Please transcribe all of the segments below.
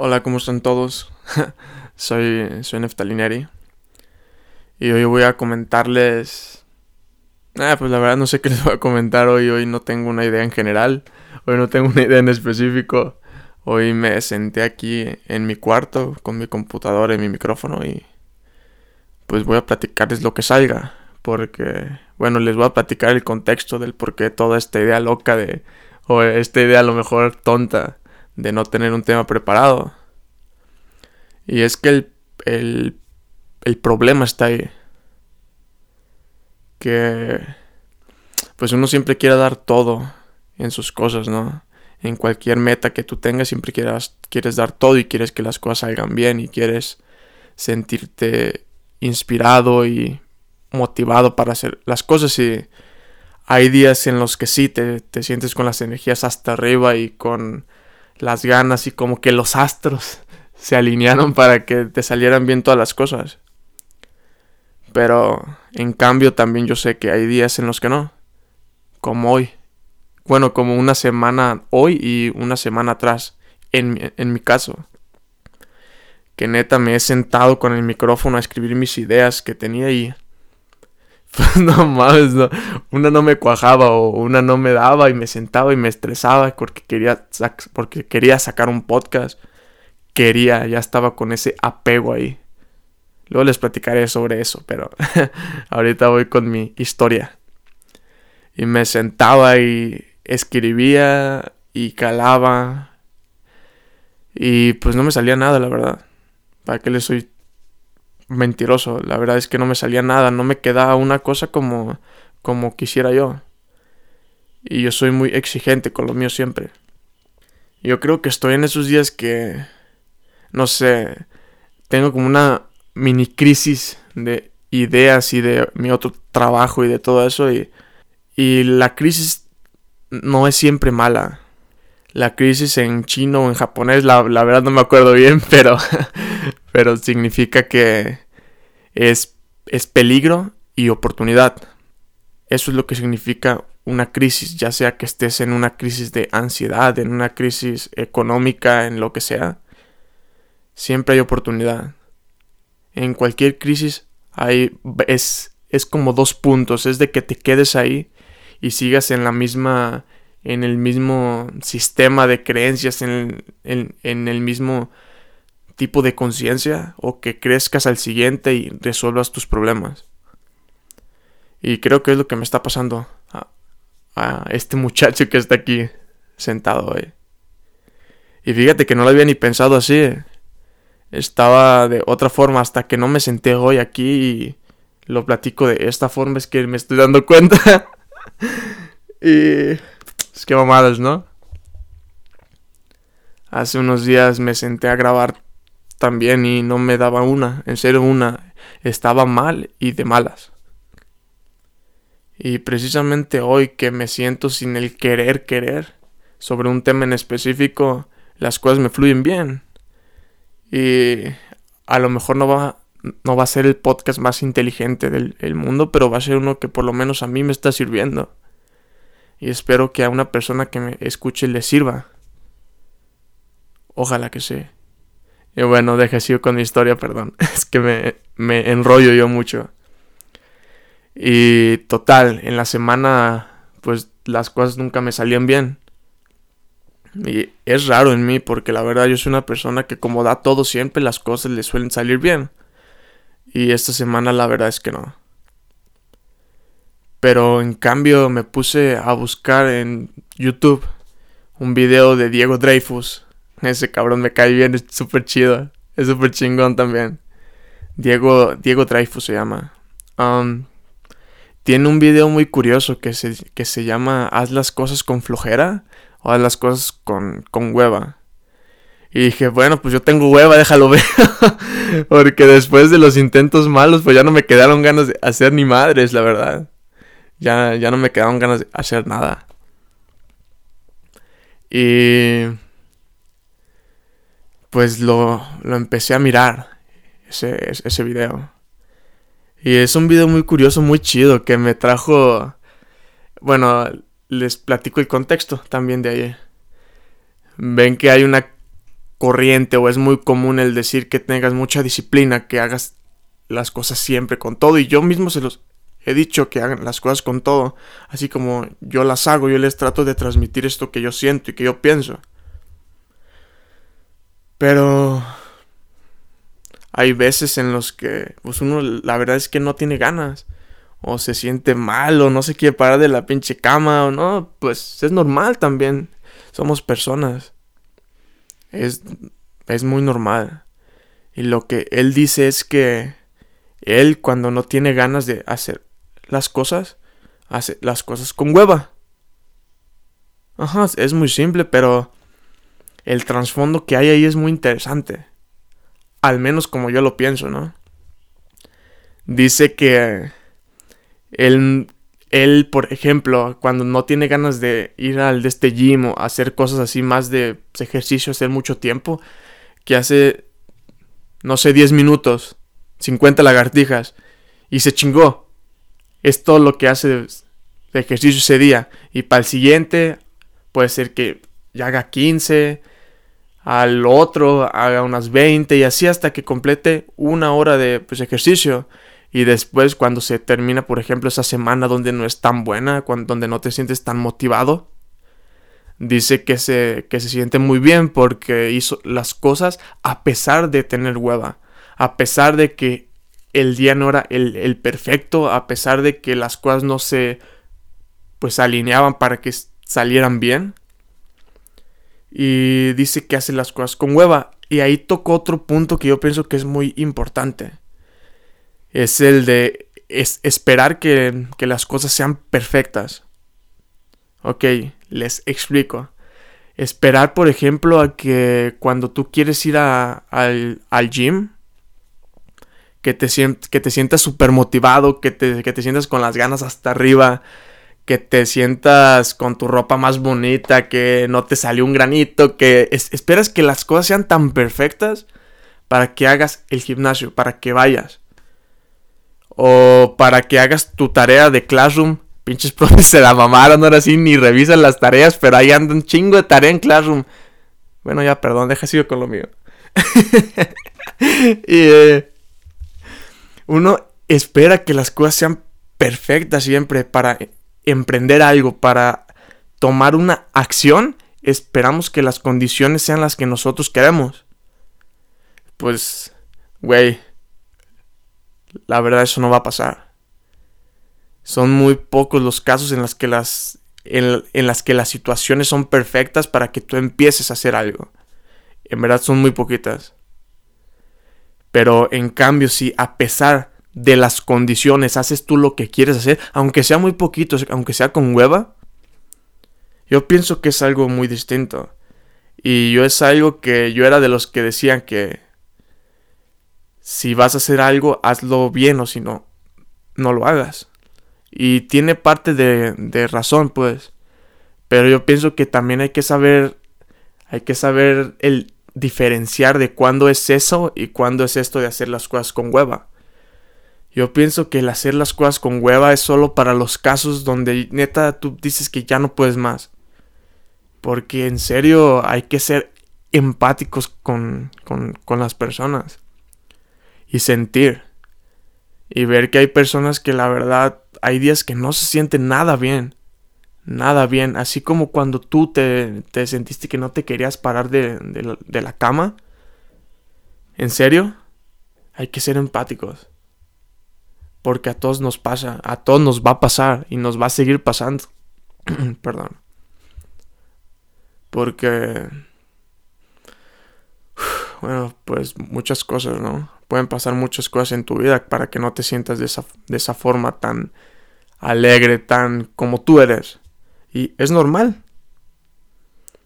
Hola, ¿cómo están todos? soy, soy Neftalineri. Y hoy voy a comentarles... Ah, pues la verdad no sé qué les voy a comentar hoy. Hoy no tengo una idea en general. Hoy no tengo una idea en específico. Hoy me senté aquí en mi cuarto con mi computadora y mi micrófono y pues voy a platicarles lo que salga. Porque, bueno, les voy a platicar el contexto del por qué toda esta idea loca de... o esta idea a lo mejor tonta de no tener un tema preparado. Y es que el, el, problema está ahí. Que pues uno siempre quiere dar todo en sus cosas, ¿no? En cualquier meta que tú tengas siempre quieras, quieres dar todo y quieres que las cosas salgan bien y quieres sentirte inspirado y motivado para hacer las cosas y hay días en los que sí te, te sientes con las energías hasta arriba y con las ganas y como que los astros se alinearon para que te salieran bien todas las cosas. Pero en cambio también yo sé que hay días en los que no. Como hoy. Bueno, como una semana hoy y una semana atrás. En, en mi caso. Que neta me he sentado con el micrófono a escribir mis ideas que tenía ahí. Pues no mames, una no me cuajaba o una no me daba y me sentaba y me estresaba porque quería, porque quería sacar un podcast. Quería, ya estaba con ese apego ahí. Luego les platicaré sobre eso, pero ahorita voy con mi historia. Y me sentaba y escribía y calaba. Y pues no me salía nada, la verdad. ¿Para qué le soy mentiroso. La verdad es que no me salía nada, no me quedaba una cosa como, como quisiera yo. Y yo soy muy exigente con lo mío siempre. Yo creo que estoy en esos días que, no sé, tengo como una mini crisis de ideas y de mi otro trabajo y de todo eso. Y, y la crisis no es siempre mala. La crisis en chino o en japonés, la, la verdad no me acuerdo bien, pero pero significa que es, es peligro y oportunidad. Eso es lo que significa una crisis, ya sea que estés en una crisis de ansiedad, en una crisis económica, en lo que sea. Siempre hay oportunidad. En cualquier crisis hay, es, es como dos puntos. Es de que te quedes ahí y sigas en la misma, en el mismo sistema de creencias, en, en, en el mismo tipo de conciencia o que crezcas al siguiente y resuelvas tus problemas. Y creo que es lo que me está pasando a, este muchacho que está aquí sentado hoy. Y fíjate que no lo había ni pensado así. Estaba de otra forma hasta que no me senté hoy aquí y lo platico de esta forma es que me estoy dando cuenta. y es que mamadas, ¿no? Hace unos días me senté a grabar también y no me daba una, en serio una, estaba mal y de malas. Y precisamente hoy que me siento sin el querer querer sobre un tema en específico, las cosas me fluyen bien. Y a lo mejor no va, no va a ser el podcast más inteligente del mundo, pero va a ser uno que por lo menos a mí me está sirviendo. Y espero que a una persona que me escuche le sirva. Ojalá que sea. Y bueno, deje así con mi historia, perdón. Es que me, me enrollo yo mucho. Y total, en la semana, pues las cosas nunca me salían bien. Y es raro en mí porque la verdad yo soy una persona que como da todo siempre las cosas le suelen salir bien. Y esta semana la verdad es que no. Pero en cambio me puse a buscar en YouTube un video de Diego Dreyfus ese cabrón me cae bien, es súper chido. Es súper chingón también. Diego, Diego Dreyfus se llama. Um, tiene un video muy curioso que se, que se llama Haz las cosas con flojera o haz las cosas con, con hueva. Y dije, bueno, pues yo tengo hueva, déjalo ver. Porque después de los intentos malos, pues ya no me quedaron ganas de hacer ni madres, la verdad. Ya, ya no me quedaron ganas de hacer nada. Y pues lo, lo empecé a mirar, ese, ese video. Y es un video muy curioso, muy chido, que me trajo... Bueno, les platico el contexto también de ahí. Ven que hay una corriente o es muy común el decir que tengas mucha disciplina, que hagas las cosas siempre con todo. Y yo mismo se los he dicho que hagan las cosas con todo. Así como yo las hago, yo les trato de transmitir esto que yo siento y que yo pienso. Pero hay veces en los que pues uno la verdad es que no tiene ganas o se siente mal o no se quiere parar de la pinche cama o no, pues es normal también. Somos personas. Es, es muy normal. Y lo que él dice es que él cuando no tiene ganas de hacer las cosas, hace las cosas con hueva. Ajá, es muy simple, pero el trasfondo que hay ahí es muy interesante. Al menos como yo lo pienso, ¿no? Dice que él, él, por ejemplo, cuando no tiene ganas de ir al de este gym o hacer cosas así más de ejercicio, hacer mucho tiempo, que hace, no sé, 10 minutos, 50 lagartijas, y se chingó. Es todo lo que hace de, ejercicio ese día. Y para el siguiente, puede ser que ya haga 15, al otro haga unas 20 y así hasta que complete una hora de pues, ejercicio. Y después cuando se termina, por ejemplo, esa semana donde no es tan buena, donde no te sientes tan motivado, dice que se, que se siente muy bien porque hizo las cosas a pesar de tener hueva, a pesar de que el día no era el, el perfecto, a pesar de que las cosas no se pues alineaban para que salieran bien. Y dice que hace las cosas con hueva. Y ahí tocó otro punto que yo pienso que es muy importante es el de esperar que, las cosas sean perfectas. Ok, les explico. Esperar, por ejemplo, a que cuando tú quieres ir al, gym, que te, que te sientas súper motivado, que te, que te sientas con las ganas hasta arriba, que te sientas con tu ropa más bonita, que no te salió un granito, que esperas que las cosas sean tan perfectas para que hagas el gimnasio, para que vayas. O para que hagas tu tarea de Classroom. Pinches profes se la mamaron ahora sí, ni revisan las tareas, pero ahí anda un chingo de tarea en Classroom. Bueno, ya, perdón, deja sigo con lo mío. y eh, uno espera que las cosas sean perfectas siempre para emprender algo, para tomar una acción. Esperamos que las condiciones sean las que nosotros queremos. Pues, güey, la verdad eso no va a pasar. Son muy pocos los casos en, las que las, en, las que las situaciones son perfectas para que tú empieces a hacer algo. En verdad son muy poquitas. Pero en cambio, si a pesar de las condiciones haces tú lo que quieres hacer, aunque sea muy poquito, aunque sea con hueva, yo pienso que es algo muy distinto. Y yo es algo que yo era de los que decían que si vas a hacer algo, hazlo bien o si no, no lo hagas. Y tiene parte de, razón, pues. Pero yo pienso que también hay que saber, hay que saber el diferenciar de cuándo es eso y cuándo es esto de hacer las cosas con hueva. Yo pienso que el hacer las cosas con hueva es solo para los casos donde neta tú dices que ya no puedes más. Porque en serio hay que ser empáticos con, con, con las personas y sentir. Y ver que hay personas que la verdad hay días que no se sienten nada bien. Nada bien. Así como cuando tú te, te sentiste que no te querías parar de, de la cama. ¿En serio? Hay que ser empáticos. Porque a todos nos pasa, a todos nos va a pasar y nos va a seguir pasando. Perdón. Porque... Bueno, pues muchas cosas, ¿no? pueden pasar muchas cosas en tu vida para que no te sientas de esa, de esa forma tan alegre, tan como tú eres. Y es normal.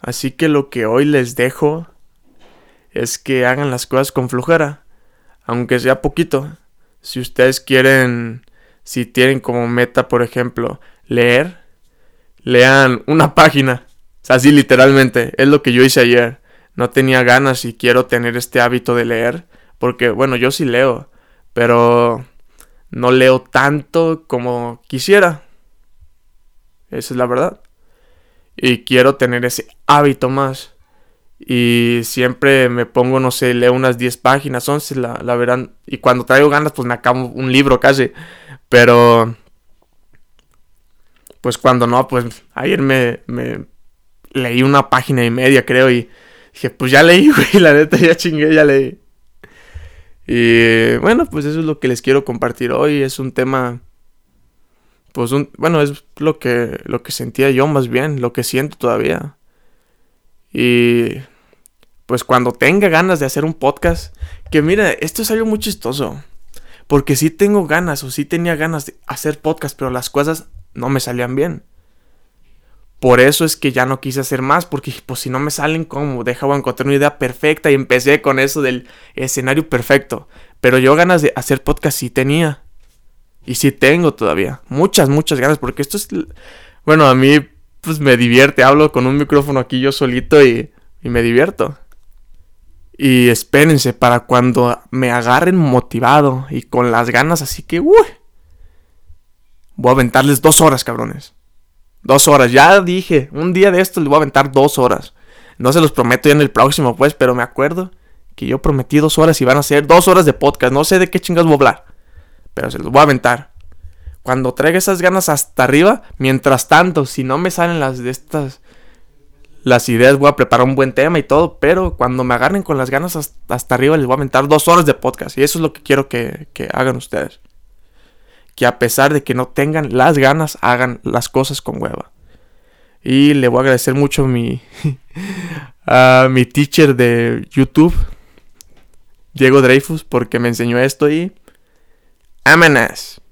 Así que lo que hoy les dejo es que hagan las cosas con flujera, aunque sea poquito. Si ustedes quieren, si tienen como meta, por ejemplo, leer, lean una página. así literalmente, es lo que yo hice ayer. No tenía ganas y quiero tener este hábito de leer porque, bueno, yo sí leo, pero no leo tanto como quisiera. Esa es la verdad. Y quiero tener ese hábito más. Y siempre me pongo, no sé, leo unas 10 páginas, 11, la, la verán. Y cuando traigo ganas, pues me acabo un libro casi. Pero, pues cuando no, pues ayer me, leí una página y media, creo. Y dije, pues ya leí, güey, la neta, ya chingué, ya leí. Y bueno, pues eso es lo que les quiero compartir hoy. Es un tema, pues un, bueno, es lo que, lo que sentía yo más bien, lo que siento todavía. Y pues cuando tenga ganas de hacer un podcast, que mira, esto es algo muy chistoso. Porque sí tengo ganas o sí tenía ganas de hacer podcast, pero las cosas no me salían bien. Por eso es que ya no quise hacer más, porque pues si no me salen como, deja encontrar una idea perfecta y empecé con eso del escenario perfecto. Pero yo ganas de hacer podcast sí tenía. Y sí tengo todavía. Muchas, muchas ganas, porque esto es... Bueno, a mí pues me divierte. Hablo con un micrófono aquí yo solito y me divierto. Y espérense para cuando me agarren motivado y con las ganas, así que, uy. Voy a aventarles dos horas, cabrones. Dos horas. Ya dije, un día de esto les voy a aventar dos horas. No se los prometo ya en el próximo, pues, pero me acuerdo que yo prometí dos horas y van a ser dos horas de podcast. No sé de qué chingas voy a hablar, pero se los voy a aventar. Cuando traiga esas ganas hasta arriba, mientras tanto, si no me salen las de estas las ideas, voy a preparar un buen tema y todo, pero cuando me agarren con las ganas hasta, arriba, les voy a aventar dos horas de podcast. Y eso es lo que quiero que, que hagan ustedes. Que a pesar de que no tengan las ganas, hagan las cosas con hueva. Y le voy a agradecer mucho a mi, a mi teacher de YouTube, Diego Dreyfus, porque me enseñó esto y... Amenas.